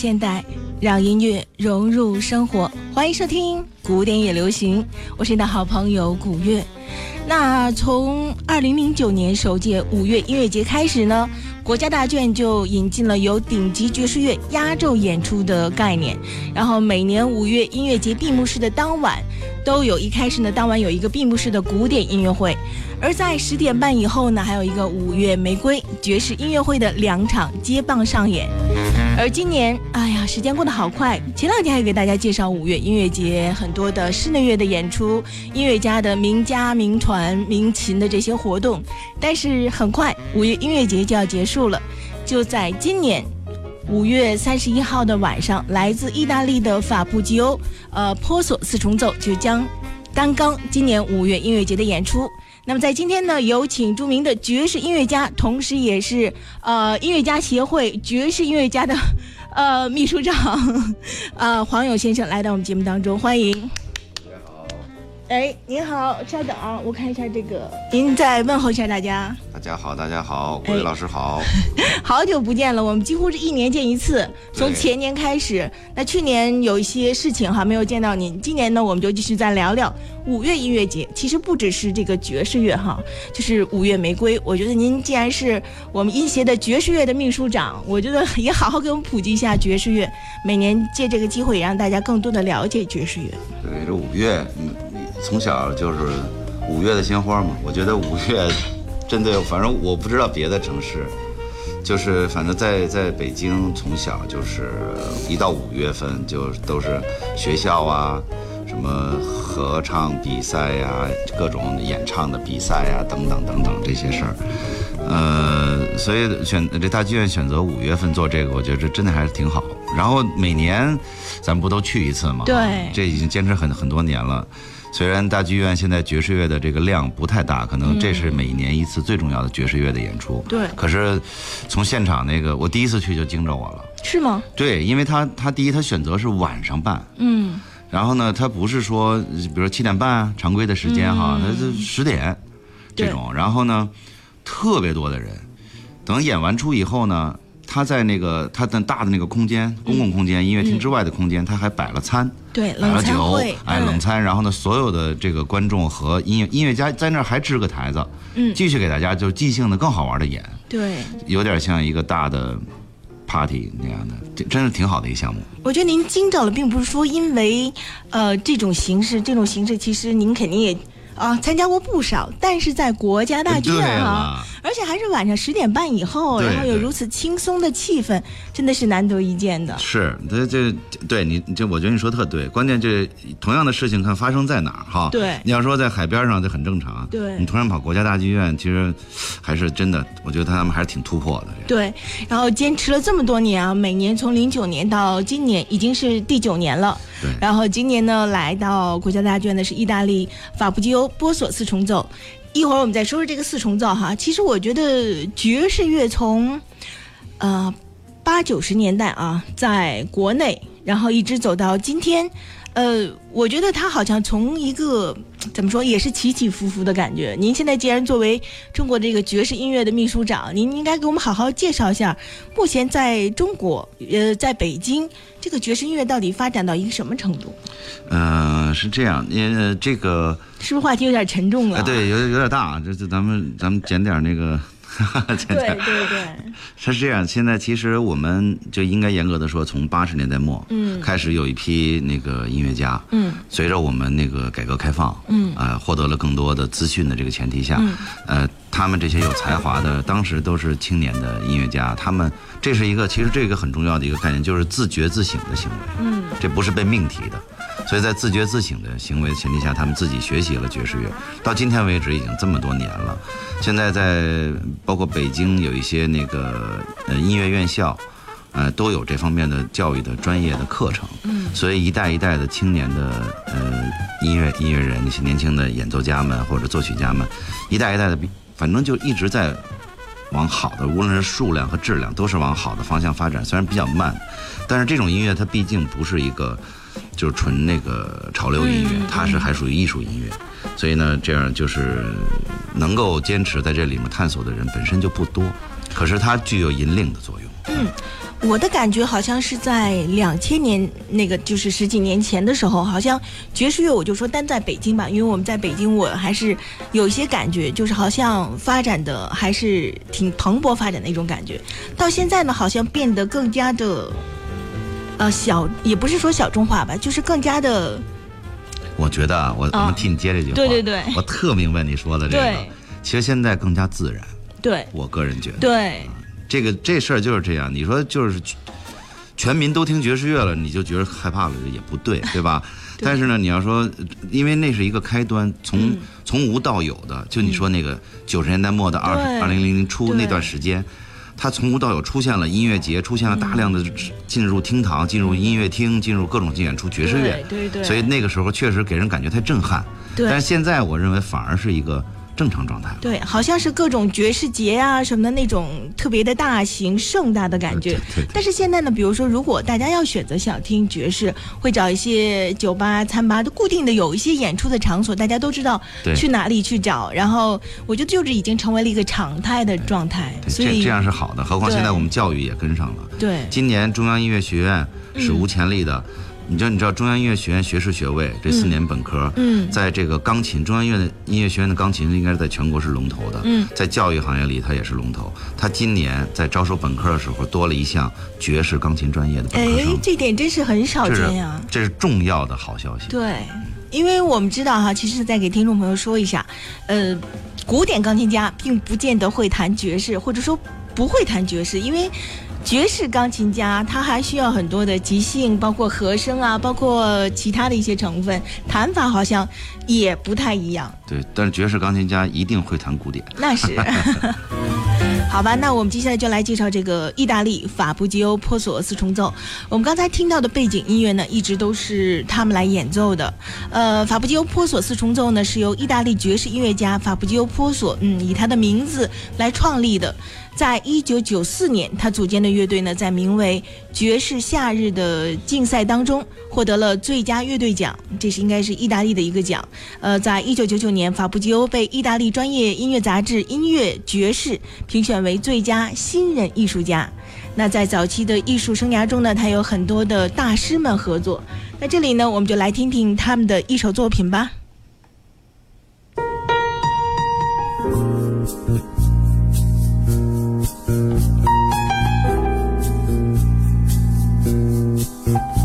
现代，让音乐融入生活。欢迎收听《古典也流行》，我是你的好朋友古月。那从二零零九年首届五月音乐节开始呢，国家大剧院就引进了由顶级爵士乐压轴演出的概念。然后每年五月音乐节闭幕式的当晚，都有一开始呢，当晚有一个闭幕式的古典音乐会。而在十点半以后呢，还有一个五月玫瑰爵士音乐会的两场接棒上演。而今年，哎呀，时间过得好快。前两天还给大家介绍五月音乐节很多的室内乐的演出，音乐家的名家名传名琴的这些活动。但是很快，五月音乐节就要结束了。就在今年五月三十一号的晚上，来自意大利的法布吉欧，呃，波索四重奏就将担纲今年五月音乐节的演出。那么在今天呢，有请著名的爵士音乐家，同时也是呃音乐家协会爵士音乐家的呃秘书长，呃黄勇先生来到我们节目当中，欢迎。哎，您好，稍等啊，我看一下这个，您再问候一下大家。大家好，大家好，哎古伟老师好。好久不见了，我们几乎是一年见一次，从前年开始。那去年有一些事情哈没有见到您，今年呢我们就继续再聊聊五月音乐节。其实不只是这个爵士乐哈，就是五月玫瑰。我觉得您既然是我们音协的爵士乐的秘书长，我觉得也好好给我们普及一下爵士乐。每年借这个机会，也让大家更多的了解爵士乐。对，这五月，嗯，从小就是五月的鲜花嘛。我觉得五月针对，反正我不知道别的城市，就是反正在在北京，从小就是一到五月份就都是学校啊。什么合唱比赛呀、各种演唱的比赛呀、等等等等这些事儿，呃，所以选这大剧院选择五月份做这个，我觉得这真的还是挺好。然后每年咱们不都去一次吗？对这已经坚持很很多年了。虽然大剧院现在爵士乐的这个量不太大，可能这是每年一次最重要的爵士乐的演出。对可是从现场那个，我第一次去就惊着我了。是吗？对，因为他他第一他选择是晚上办，嗯，然后呢，他不是说比如说七点半啊常规的时间哈，他是十点这种，然后呢，特别多的人，等演完出以后呢。他在那个他的大的那个空间，公共空间、音乐厅之外的空间，他还摆了餐，对，摆冷了酒，，哎，嗯冷餐。然后呢，所有的这个观众和音乐音乐家在那儿还支个台子，嗯继续给大家就即兴的更好玩的演，对。有点像一个大的 party 那样的，这真是挺好的一个项目。我觉得您惊着了，并不是说因为呃这种形式，这种形式其实您肯定也啊参加过不少，但是在国家大剧院哈，而且还是晚上十点半以后，然后有如此轻松的气氛，真的是难得一见的。是，这这对你这，我觉得你说特对。关键这同样的事情看发生在哪儿哈？对你要说在海边上，这很正常。对你突然跑国家大剧院，其实还是真的，我觉得他们还是挺突破的。对，然后坚持了这么多年啊，每年从零九年到今年已经是第九年了。对然后今年呢，来到国家大剧院的是意大利法布基欧波索四重奏。一会儿我们再说说这个四重奏哈。其实我觉得爵士乐从，呃，八九十年代啊，在国内，然后一直走到今天，呃，我觉得他好像从一个 怎么说，也是起起伏伏的感觉。您现在既然作为中国这个爵士音乐的秘书长，您应该给我们好好介绍一下，目前在中国，呃，在北京，这个爵士音乐到底发展到一个什么程度？嗯、是这样，呃，这个是不是话题有点沉重了？啊，对，有有点大，这这咱们咱们捡点那个，捡 对点。对对，它 是这样，现在其实我们就应该严格的说，从八十年代末，嗯。开始有一批那个音乐家，嗯。随着我们那个改革开放，嗯。呃，获得了更多的资讯的这个前提下，嗯。呃，他们这些有才华的，当时都是青年的音乐家，他们这是一个其实这个很重要的一个概念，就是自觉自省的行为，嗯。这不是被命题的。所以在自觉自省的行为的前提下，他们自己学习了爵士乐，到今天为止已经这么多年了。现在在包括北京有一些那个呃音乐院校，呃都有这方面的教育的专业的课程。嗯所以一代一代的青年的呃音乐音乐人，那些年轻的演奏家们或者作曲家们，一代一代的，反正就一直在往好的，无论是数量和质量，都是往好的方向发展。虽然比较慢，但是这种音乐它毕竟不是一个就是纯那个潮流音乐嗯，它是还属于艺术音乐。所以呢，这样就是能够坚持在这里面探索的人本身就不多，可是它具有引领的作用。嗯我的感觉好像是在两千年那个，就是十几年前的时候，好像爵士乐我就说单在北京吧，因为我们在北京，我还是有一些感觉，就是好像发展的还是挺蓬勃发展的一种感觉。到现在呢，好像变得更加的，呃，小也不是说小众化吧，就是更加的。我觉得啊，我我们替你接这句话，对对对，我特明白你说的这个。其实现在更加自然。对，我个人觉得。对。这个这事儿就是这样，你说就是全民都听爵士乐了，你就觉得害怕了，也不对，对吧？但是呢，你要说，因为那是一个开端，从从无到有的，就你说那个九十年代末到二二零零零初那段时间，它从无到有出现了音乐节，出现了大量的进入厅堂、进入音乐厅、进入各种演出爵士乐，对对。所以那个时候确实给人感觉太震撼。对。但是现在我认为反而是一个。正常状态，对，好像是各种爵士节啊什么的那种特别的大型盛大的感觉。对。但是现在呢，比如说，如果大家要选择想听爵士，会找一些酒吧、餐吧都固定的有一些演出的场所，大家都知道去哪里去找。然后我觉得就是已经成为了一个常态的状态。所以这样是好的，何况现在我们教育也跟上了。对。今年中央音乐学院史无前例的。你知道，你知道中央音乐学院学士学位这四年本科，嗯，在这个钢琴，中央音乐的音乐学院的钢琴应该是在全国是龙头的，嗯，在教育行业里它也是龙头。它今年在招收本科的时候多了一项爵士钢琴专业的本科生，哎，这点真是很少见呀，这是重要的好消息。对，因为我们知道哈，其实再给听众朋友说一下，呃，古典钢琴家并不见得会弹爵士，或者说不会弹爵士，因为。爵士钢琴家他还需要很多的即兴，包括和声啊，包括其他的一些成分，弹法好像也不太一样。对，但是爵士钢琴家一定会弹古典。那是。好吧，那我们接下来就来介绍这个意大利法布吉欧波索四重奏。我们刚才听到的背景音乐呢，一直都是他们来演奏的。呃，法布吉欧波索四重奏呢，是由意大利爵士音乐家法布吉欧波索，嗯，以他的名字来创立的。在一九九四年，他组建的乐队呢，在名为“爵士夏日”的竞赛当中获得了最佳乐队奖，这是应该是意大利的一个奖。呃，在一九九九年，法布吉欧被意大利专业音乐杂志《音乐爵士》评选为最佳新人艺术家。那在早期的艺术生涯中呢，他有很多的大师们合作。那这里呢，我们就来听听他们的一首作品吧。Mm-hmm.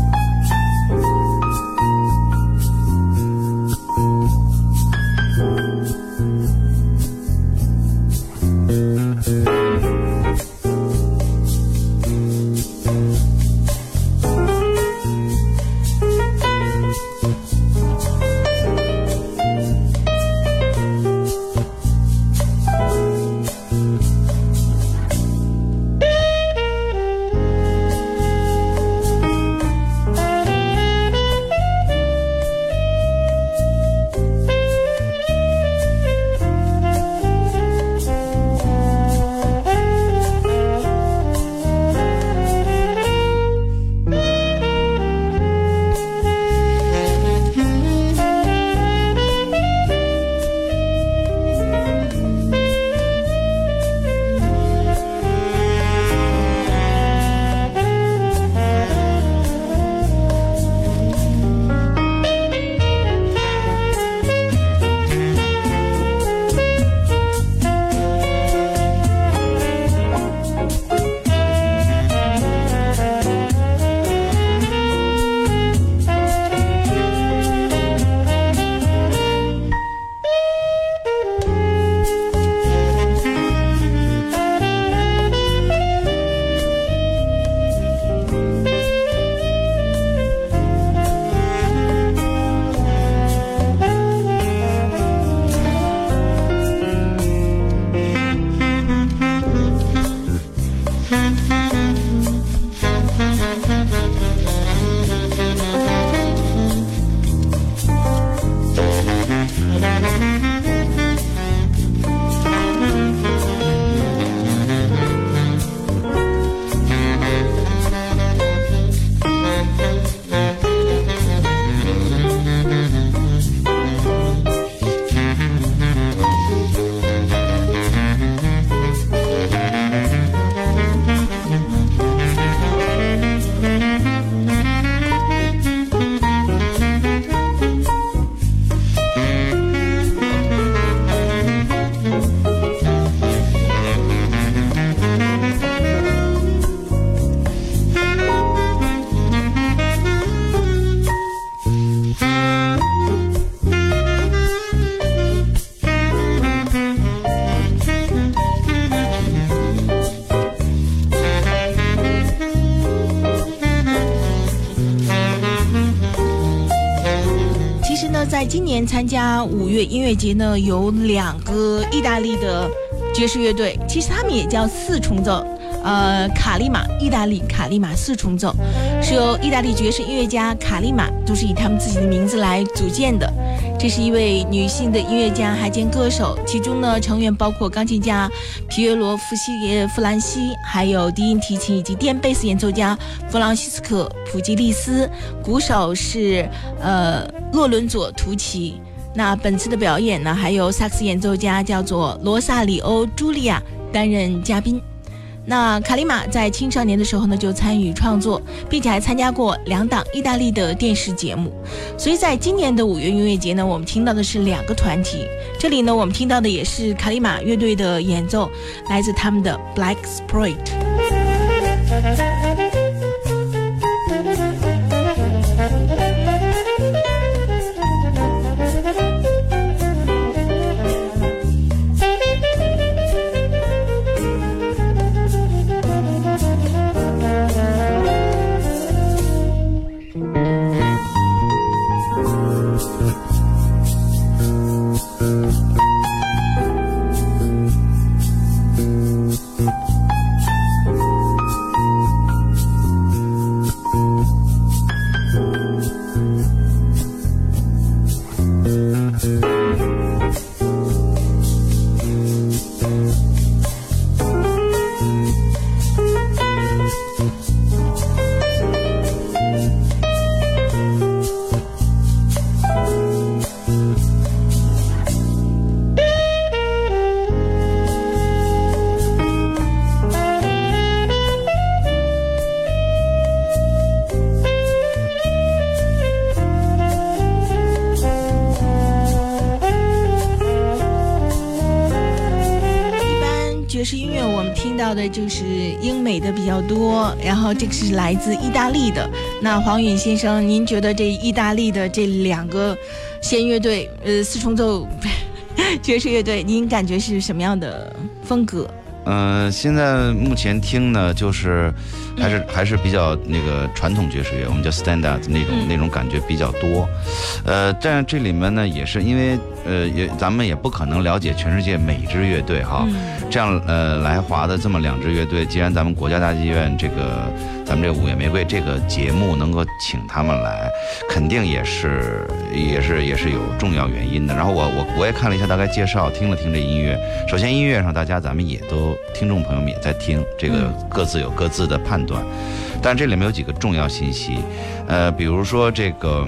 参加五月音乐节呢，有两个意大利的爵士乐队，其实他们也叫四重奏。呃，卡利玛，意大利卡利玛四重奏，是由意大利爵士音乐家卡利玛，都是以他们自己的名字来组建的。这是一位女性的音乐家，还兼歌手。其中呢，成员包括钢琴家皮耶罗·弗西耶弗兰西，还有低音提琴以及电贝斯演奏家弗朗西斯科·普吉利斯，鼓手是呃洛伦佐·图奇。那本次的表演呢，还有萨克斯演奏家叫做罗萨里欧·朱莉亚担任嘉宾。那卡里玛在青少年的时候呢，就参与创作，并且还参加过两档意大利的电视节目。所以在今年的五月音乐节呢，我们听到的是两个团体。这里呢，我们听到的也是卡里玛乐队的演奏，来自他们的 Black Sprite。到的就是英美的比较多，然后这个是来自意大利的。那黄允先生，您觉得这意大利的这两个弦乐队，呃，四重奏爵士乐队，您感觉是什么样的风格？嗯，现在目前听呢，就是还是还是比较那个传统爵士乐，我们叫 standard 那种那种感觉比较多。呃，但这里面呢，也是因为。呃，也咱们也不可能了解全世界每支乐队哈，这样呃来华的这么两支乐队，既然咱们国家大剧院这个咱们这五月玫瑰这个节目能够请他们来，肯定也是也是也是有重要原因的。然后我我我也看了一下大概介绍，听了听这音乐。首先音乐上大家咱们也都听众朋友们也在听，这个各自有各自的判断，但这里面有几个重要信息，呃，比如说这个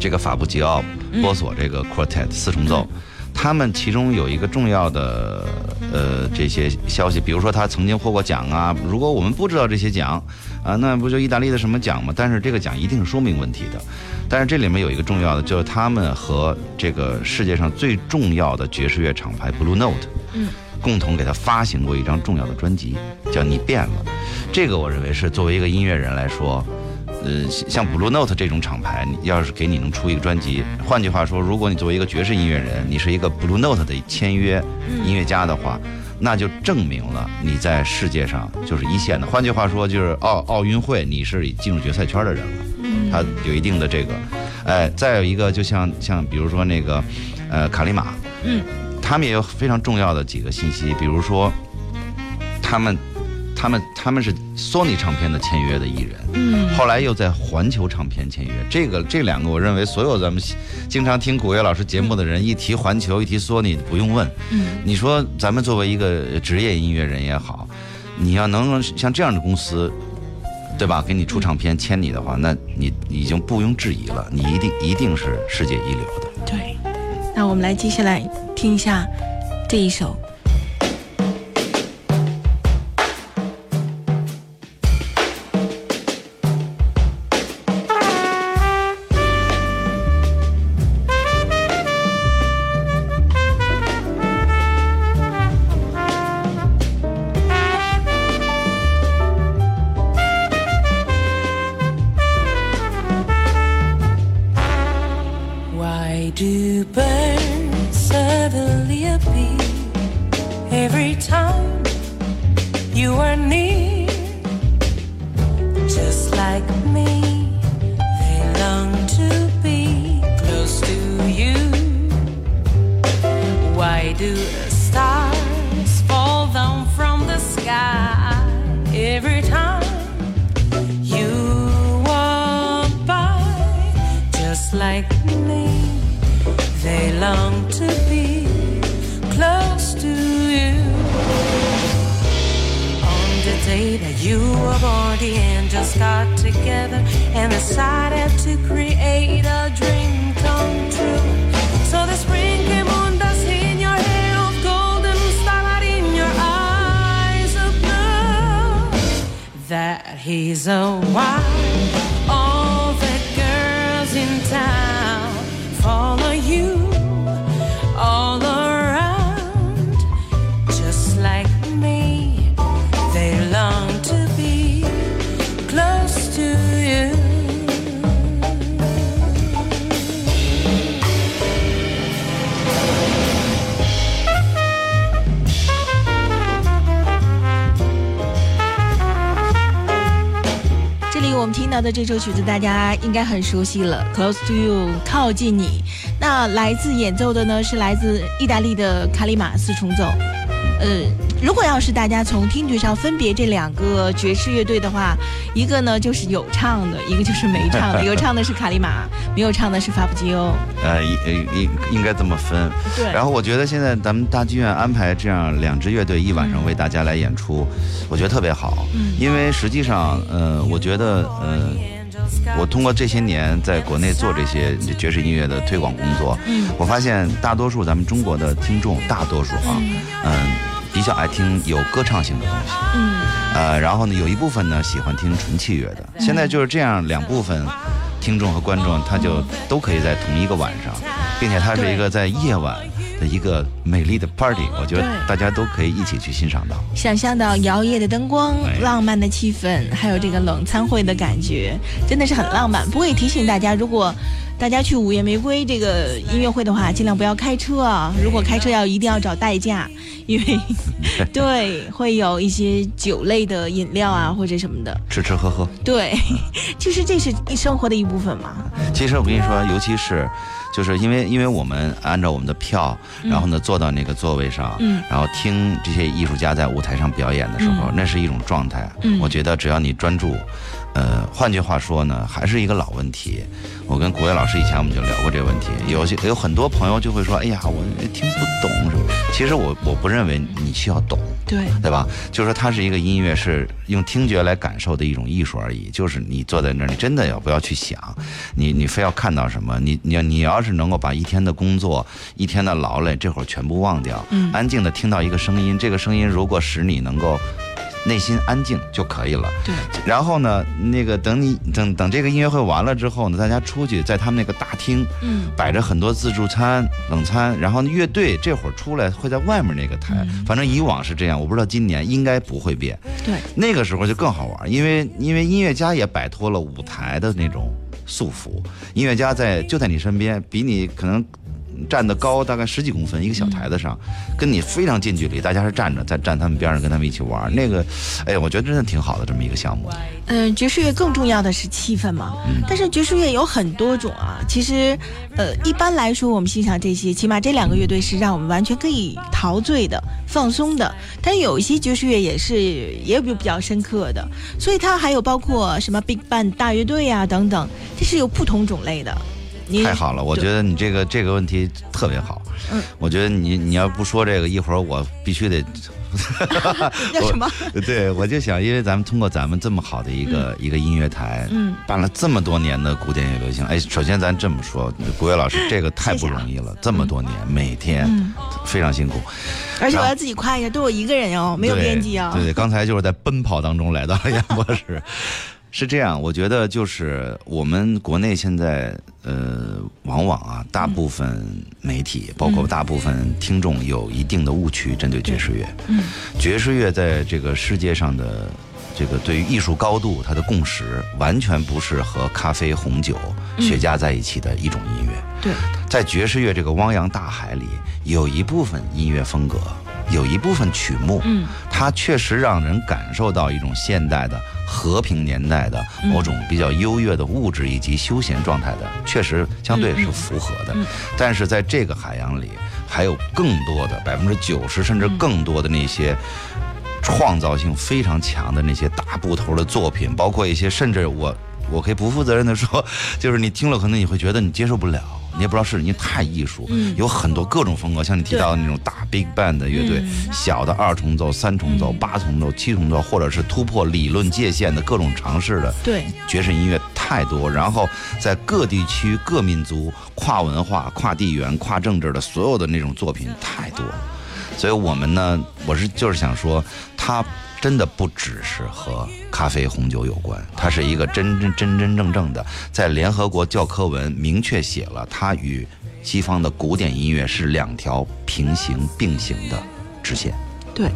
这个法布吉奥。波索这个 quartet 四重奏，他们其中有一个重要的呃这些消息，比如说他曾经获过奖啊。如果我们不知道这些奖啊，那不就意大利的什么奖吗？但是这个奖一定是说明问题的。但是这里面有一个重要的，就是他们和这个世界上最重要的爵士乐厂牌 Blue Note，嗯，共同给他发行过一张重要的专辑，叫《你变了》。这个我认为是作为一个音乐人来说。呃，像 Blue Note 这种厂牌，你要是给你能出一个专辑，换句话说，如果你作为一个爵士音乐人，你是一个 Blue Note 的签约音乐家的话，那就证明了你在世界上就是一线的。换句话说，就是奥奥运会你是进入决赛圈的人了，他有一定的这个，哎，再有一个，就像像比如说那个，呃，卡利玛，嗯，他们也有非常重要的几个信息，比如说他们。他们他们是索尼唱片的签约的艺人，嗯，后来又在环球唱片签约。这个这两个，我认为所有咱们经常听古月老师节目的人，一提环球，一提索尼，不用问，嗯，你说咱们作为一个职业音乐人也好，你要能像这样的公司，对吧？给你出唱片签你的话，那你已经毋庸置疑了，你一定一定是世界一流的。对，那我们来接下来听一下这一首。That he's a wild. All the girls in town 听到的这首曲子，大家应该很熟悉了，《Close to You》靠近你。那来自演奏的呢，是来自意大利的卡里马四重奏。呃，如果要是大家从听觉上分别这两个爵士乐队的话，一个呢就是有唱的，一个就是没唱的。有唱的是卡里马，没有唱的是法布吉欧。呃，应应应该这么分。对然后我觉得现在咱们大剧院安排这样两支乐队一晚上为大家来演出，我觉得特别好。嗯因为实际上，呃，我觉得，呃，我通过这些年在国内做这些爵士音乐的推广工作，嗯我发现大多数咱们中国的听众，大多数啊，嗯、比较爱听有歌唱性的东西。嗯呃，然后呢，有一部分呢喜欢听纯器乐的。现在就是这样，两部分听众和观众，他就都可以在同一个晚上，并且它是一个在夜晚的一个美丽的 party，我觉得大家都可以一起去欣赏到。想象到摇曳的灯光、哎浪漫的气氛，还有这个冷餐会的感觉，真的是很浪漫。不过也提醒大家，如果大家去午夜玫瑰这个音乐会的话，尽量不要开车啊。如果开车要一定要找代驾，因为对会有一些酒类的饮料啊或者什么的。吃吃喝喝，对，其实这是生活的一部分嘛。其实我跟你说，尤其是。就是因为，因为我们按照我们的票，然后呢坐到那个座位上，嗯然后听这些艺术家在舞台上表演的时候，嗯那是一种状态。嗯我觉得只要你专注，呃，换句话说呢，还是一个老问题。我跟古月老师以前我们就聊过这个问题，有些有很多朋友就会说，哎呀，我听不懂。其实我我不认为你需要懂，对，对吧？就是说，它是一个音乐，是用听觉来感受的一种艺术而已。就是你坐在那儿，你真的要不要去想，你你非要看到什么？你你要你要是能够把一天的工作、一天的劳累，这会儿全部忘掉，嗯安静的听到一个声音，这个声音如果使你能够内心安静就可以了。对，然后呢，那个等你等等这个音乐会完了之后呢，大家出去在他们那个大厅，嗯摆着很多自助餐、冷餐，然后乐队这会儿出来会在外面那个台，嗯反正以往是这样，我不知道今年应该不会变。对，那个时候就更好玩，因为因为音乐家也摆脱了舞台的那种束缚，音乐家在就在你身边，比你可能。站得高大概十几公分，一个小台子上，跟你非常近距离，大家是站着，在站他们边上跟他们一起玩，那个，哎呀，我觉得真的挺好的这么一个项目。嗯，爵士乐更重要的是气氛嘛。但是爵士乐有很多种啊。其实，呃，一般来说，我们欣赏这些，起码这两个乐队是让我们完全可以陶醉的、放松的。但是有一些爵士乐也是也有比较深刻的，所以它还有包括什么 Big Band 大乐队啊等等，这是有不同种类的。你太好了，我觉得你这个这个问题特别好。嗯，我觉得你你要不说这个，一会儿我必须得。叫什么？对，我就想，因为咱们通过咱们这么好的一个、一个音乐台，嗯，办了这么多年的古典乐流行，哎，首先咱这么说，古月老师这个太不容易了，这么多年，每天、嗯非常辛苦，而且我要自己夸一下，都我一个人哦，没有编辑哦。对对，刚才就是在奔跑当中来到了 演播室。是这样，我觉得就是我们国内现在，呃，往往啊，大部分媒体，包括大部分听众，有一定的误区针对爵士乐。嗯，爵士乐在这个世界上的这个对于艺术高度，它的共识完全不是和咖啡、红酒、雪茄在一起的一种音乐。对，在爵士乐这个汪洋大海里，有一部分音乐风格，有一部分曲目，嗯，它确实让人感受到一种现代的和平年代的某种比较优越的物质以及休闲状态的，确实相对是符合的。嗯但是在这个海洋里，还有更多的百分之九十甚至更多的那些创造性非常强的那些大部头的作品，包括一些甚至我我可以不负责任的说，就是你听了可能你会觉得你接受不了。你也不知道是因为太艺术，有很多各种风格，像你提到的那种大 big band 的乐队，小的二重奏、三重奏、八重奏、七重奏，或者是突破理论界限的各种尝试的，对爵士音乐太多。然后在各地区、各民族、跨文化、跨地缘、跨政治的所有的那种作品太多，所以我们呢，我是就是想说，它真的不只是和咖啡、红酒有关，它是一个真真真真正正的，在联合国教科文明确写了，它与西方的古典音乐是两条平行并行的直线。对，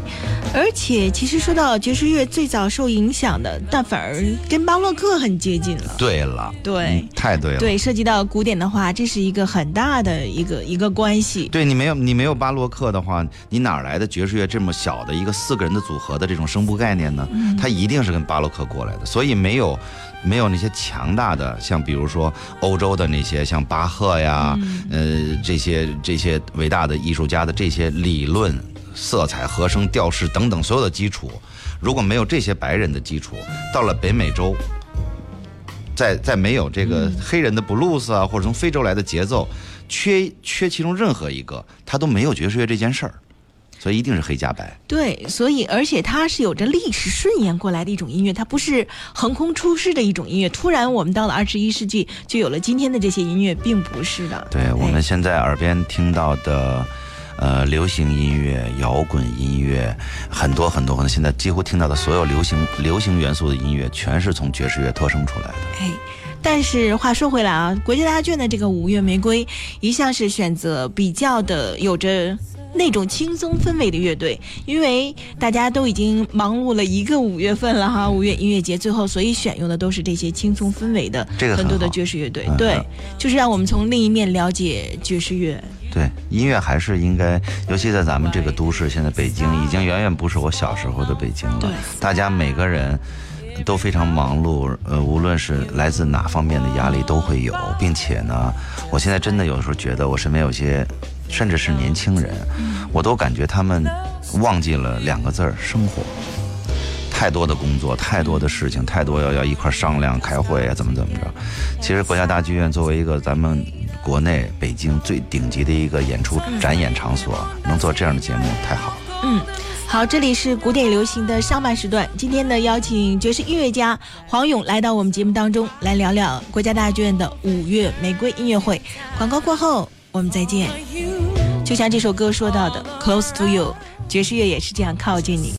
而且其实说到爵士乐最早受影响的，但反而跟巴洛克很接近了。对了，对嗯太对了。对，涉及到古典的话，这是一个很大的一个一个关系。对你没有你没有巴洛克的话，你哪来的爵士乐这么小的一个四个人的组合的这种声部概念呢？它一定是跟巴洛克过来的，所以没有没有那些强大的，像比如说欧洲的那些像巴赫呀，呃这些这些伟大的艺术家的这些理论、色彩、和声、调式等等所有的基础，如果没有这些白人的基础，到了北美洲。在在没有这个黑人的布鲁斯啊，或者从非洲来的节奏，缺缺其中任何一个，他都没有爵士乐这件事儿，所以一定是黑加白。对，所以而且它是有着历史顺延过来的一种音乐，它不是横空出世的一种音乐。突然我们到了二十一世纪就有了今天的这些音乐，并不是的。对我们哎现在耳边听到的，呃，流行音乐、摇滚音乐，很多很多很多，现在几乎听到的所有流行流行元素的音乐，全是从爵士乐脱生出来的。哎，但是话说回来啊，国际大剧院的这个五月玫瑰一向是选择比较的有着。那种轻松氛围的乐队，因为大家都已经忙碌了一个五月份了哈，五月音乐节最后，所以选用的都是这些轻松氛围的这个很很多的爵士乐队，嗯对嗯，就是让我们从另一面了解爵士乐。对，音乐还是应该，尤其在咱们这个都市，现在北京已经远远不是我小时候的北京了。对。大家每个人都非常忙碌，呃，无论是来自哪方面的压力都会有，并且呢，我现在真的有时候觉得我身边有些，甚至是年轻人，我都感觉他们忘记了两个字儿——生活。太多的工作，太多的事情，太多要要一块儿商量、开会啊，怎么怎么着。其实国家大剧院作为一个咱们国内北京最顶级的一个演出展演场所，能做这样的节目，太好了。嗯，好，这里是古典流行的上半时段。今天呢，邀请爵士音乐家黄勇来到我们节目当中，来聊聊国家大剧院的五月玫瑰音乐会。广告过后，我们再见。就像这首歌说到的，“Close to you”，爵士乐也是这样靠近你。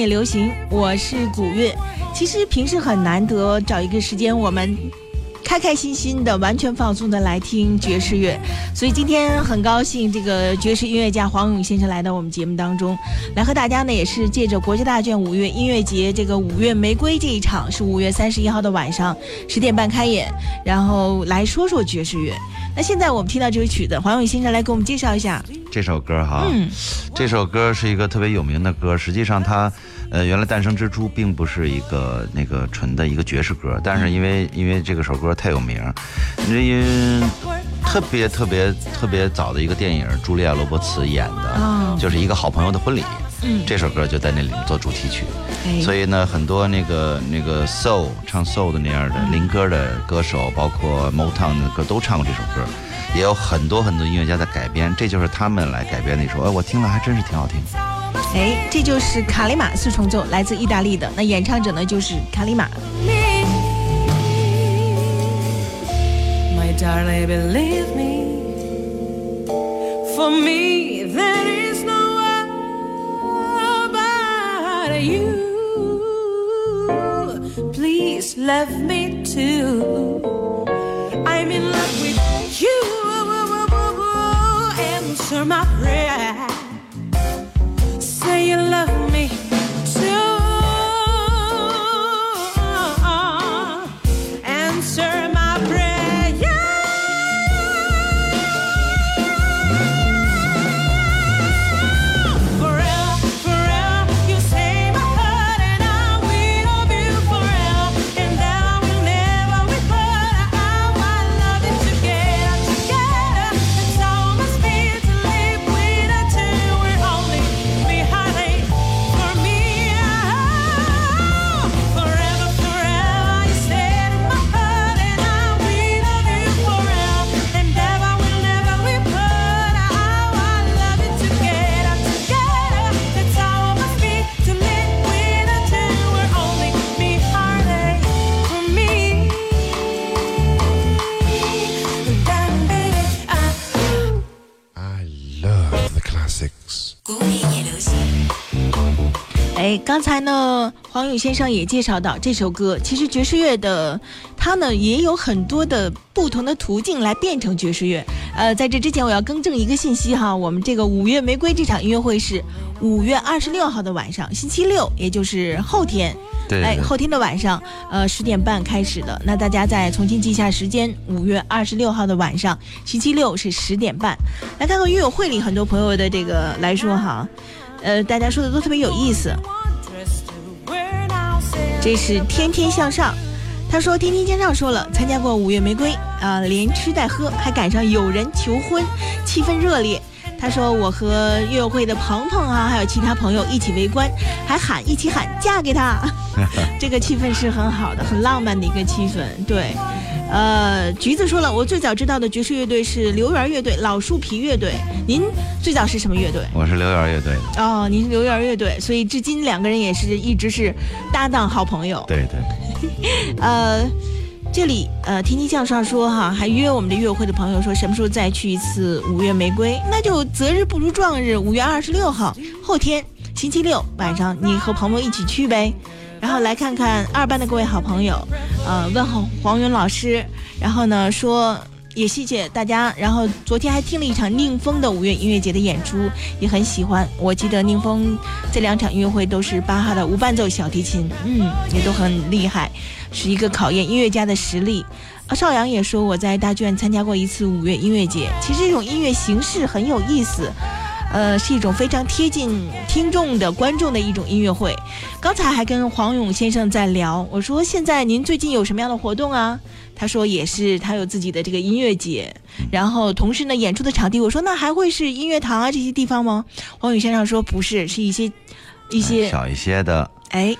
也流行，我是古月。其实平时很难得找一个时间，我们开开心心的、完全放松的来听爵士乐。所以今天很高兴，这个爵士音乐家黄勇先生来到我们节目当中，来和大家呢也是借着国家大剧院五月音乐节这个五月玫瑰这一场，是五月三十一号的晚上十点半开演，然后来说说爵士乐。那现在我们听到这首曲子，黄勇先生来给我们介绍一下。这首歌哈，嗯这首歌是一个特别有名的歌。实际上它，呃，原来诞生之初并不是一个那个纯的一个爵士歌，但是因为因为这个首歌太有名，因为特别特别特别早的一个电影，茱莉亚·罗伯茨演的，哦就是一个好朋友的婚礼。嗯这首歌就在那里面做主题曲，哎所以呢，很多那个那个 soul 唱 soul 的那样的灵歌的歌手，包括 Motown 的歌都唱过这首歌，也有很多很多音乐家在改编，这就是他们来改编的一首，哎，我听了还真是挺好听。哎，这就是卡里马四重奏，来自意大利的。那演唱者呢，就是卡里马。 Me. Darling, believe me. For me, there is no one but you. Please love me too. I'm in love with you. Answer my prayer. 刚才呢，黄勇先生也介绍到这首歌，其实爵士乐的它呢也有很多的不同的途径来变成爵士乐。呃，在这之前我要更正一个信息哈，我们这个五月玫瑰这场音乐会是五月二十六号的晚上，星期六，也就是后天。哎，对哎后天的晚上，呃，十点半开始的。那大家再重新记一下时间，五月二十六号的晚上，星期六是十点半。来看看乐友会里很多朋友的这个来说哈，呃，大家说的都特别有意思。这是天天向上。他说：“天天向上说了，参加过五月玫瑰啊、连吃带喝，还赶上有人求婚，气氛热烈。”他说：“我和乐会的鹏鹏啊，还有其他朋友一起围观，还喊一起喊嫁给他，这个气氛是很好的，很浪漫的一个气氛。”对，呃，橘子说了，我最早知道的爵士乐队是刘源乐队、老树皮乐队。您最早是什么乐队？我是刘源乐队的，哦，您是刘源乐队，所以至今两个人也是一直是搭档好朋友。对对，呃，这里呃，天天向上说哈，还约我们的乐会的朋友说什么时候再去一次五月玫瑰？那就择日不如撞日，五月二十六号后天星期六晚上，你和朋友一起去呗。然后来看看二班的各位好朋友，呃，问候黄云老师，然后呢说也谢谢大家。然后昨天还听了一场宁峰的五月音乐节的演出，也很喜欢。我记得宁峰这两场音乐会都是巴哈的无伴奏小提琴，嗯，也都很厉害，是一个考验音乐家的实力。啊，邵阳也说我在大剧院参加过一次五月音乐节，其实这种音乐形式很有意思。呃，是一种非常贴近听众的观众的一种音乐会。刚才还跟黄勇先生在聊，我说现在您最近有什么样的活动啊？他说也是，他有自己的这个音乐节，然后同时呢演出的场地，我说那还会是音乐堂啊这些地方吗？黄勇先生说不是，是一些一些小一些的，哎。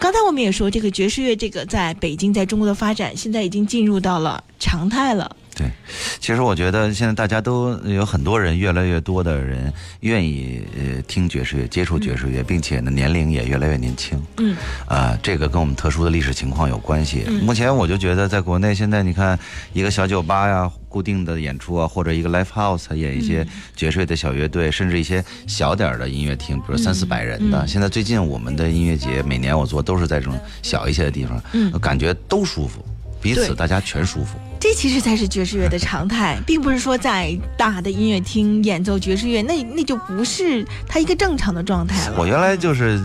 刚才我们也说，这个爵士乐这个在北京在中国的发展，现在已经进入到了常态了。对，其实我觉得现在大家都有很多人，越来越多的人愿意呃听爵士乐、接触爵士乐，并且呢年龄也越来越年轻。嗯，啊，这个跟我们特殊的历史情况有关系。嗯目前我就觉得，在国内现在你看一个小酒吧呀，固定的演出啊，或者一个 live house 演一些爵士乐的小乐队，甚至一些小点儿的音乐厅，比如三四百人的。嗯现在最近我们的音乐节，每年我做都是在这种小一些的地方，嗯感觉都舒服，彼此大家全舒服。这其实才是爵士乐的常态，并不是说在大的音乐厅演奏爵士乐，那那就不是他一个正常的状态了。我原来就是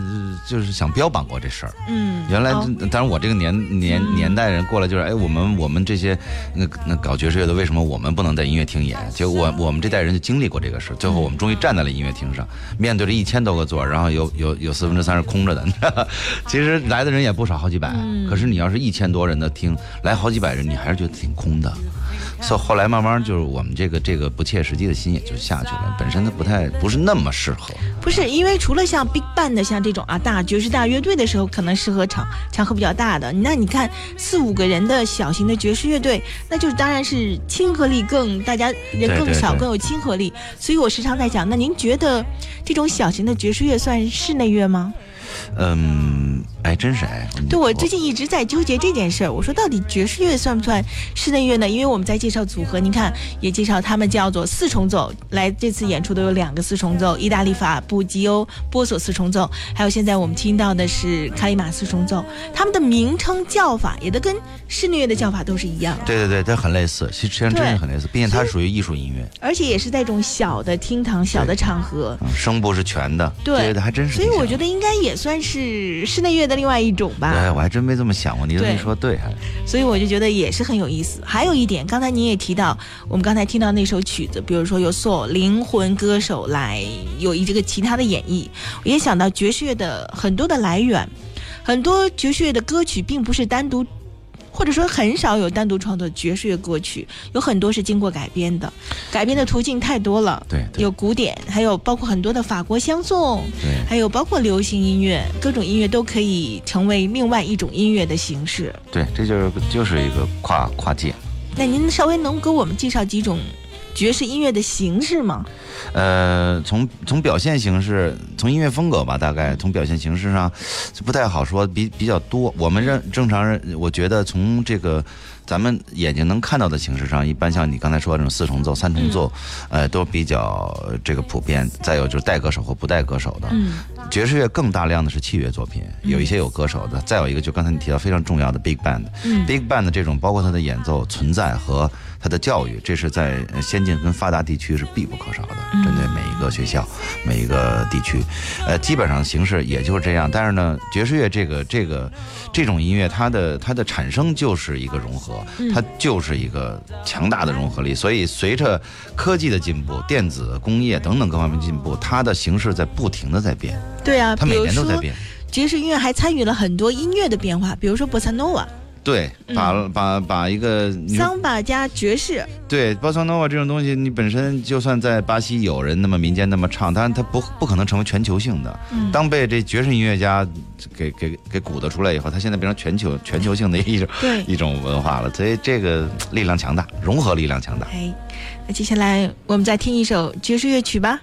就是想标榜过这事儿。嗯，原来哦，当然我这个年年年代人过来就是，哎，我们我们这些那那搞爵士乐的，为什么我们不能在音乐厅演？结果我我们这代人就经历过这个事，最后我们终于站在了音乐厅上，面对着一千多个座，然后有有有四分之三是空着的。其实来的人也不少，好几百。可是你要是一千多人的厅，来好几百人，你还是觉得挺空的。所以后来慢慢就是我们这个这个不切实际的心也就下去了，本身它不太不是那么适合。不是因为除了像 Big Band 的像这种啊大爵士大乐队的时候，可能适合场场合比较大的。那你看四五个人的小型的爵士乐队，那就是当然是亲和力更，大家人更少，更有亲和力。所以我时常在讲，那您觉得这种小型的爵士乐算室内乐吗？嗯，哎，真是哎。对我最近一直在纠结这件事儿，我说到底爵士乐算不算室内乐呢？因为我们在介绍组合，您看也介绍他们叫做四重奏，来这次演出都有两个四重奏，意大利法布吉欧波索四重奏，还有现在我们听到的是卡里马四重奏，他们的名称叫法也都跟室内乐的叫法都是一样的。对对对，它很类似，其实实际上真对是很类似，并且它属于艺术音乐，而且也是在这种小的厅堂、小的场合，嗯，声部是全的，对对，还真是所。以我觉得应该也算是室内乐的另外一种吧。对，我还真没这么想过，你这么说，对，还所以我就觉得也是很有意思。还有一点，刚才您也提到，我们刚才听到那首曲子，比如说由所灵魂歌手来有一这个其他的演绎，我也想到爵士乐的很多的来源，很多爵士乐的歌曲并不是单独。或者说很少有单独创作爵士乐歌曲，有很多是经过改编的，改编的途径太多了。对对有古典，还有包括很多的法国相颂，对。还有包括流行音乐，各种音乐都可以成为另外一种音乐的形式。对，这就是就是一个跨跨界。那您稍微能给我们介绍几种爵士音乐的形式吗？呃，从从表现形式，从音乐风格吧，大概从表现形式上就不太好说，比比较多。我们认正常人，我觉得从这个咱们眼睛能看到的形式上，一般像你刚才说的这种四重奏、三重奏，呃，都比较呃这个普遍。再有就是带歌手或不带歌手的，嗯爵士乐更大量的是器乐作品，有一些有歌手的，再有一个就刚才你提到非常重要的 big band，嗯 big band 的这种包括它的演奏存在和它的教育，这是在呃先进跟发达地区是必不可少的，针对每一个学校、每一个地区，呃，基本上形式也就是这样。但是呢，爵士乐这个这个这种音乐，它的它的产生就是一个融合，它就是一个强大的融合力。所以随着科技的进步、电子工业等等各方面进步，它的形式在不停的在变，对啊，它每年都在变。爵士音乐还参与了很多音乐的变化，比如说波萨诺瓦、对，把、把把一个桑巴加爵士，对波萨诺瓦这种东西，你本身就算在巴西有人那么民间那么唱，但它不不可能成为全球性的。嗯当被这爵士音乐家给给给鼓捣出来以后，它现在变成全球全球性的一种对一种文化了。所以这个力量强大，融合力量强大。哎，那接下来我们再听一首爵士乐曲吧。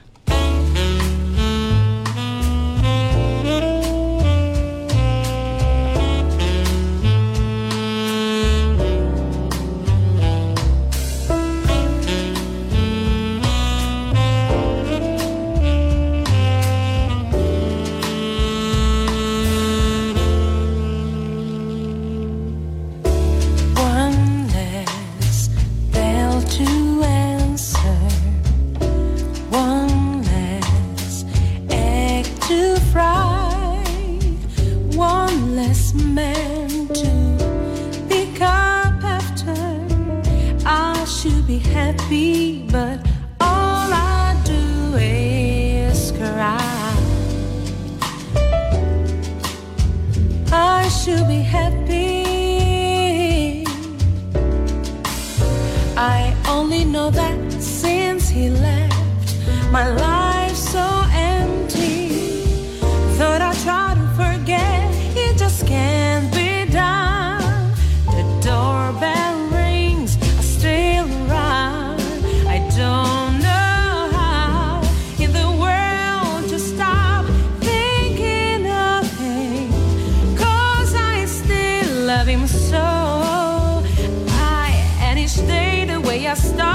him so I and he stayed the way I started.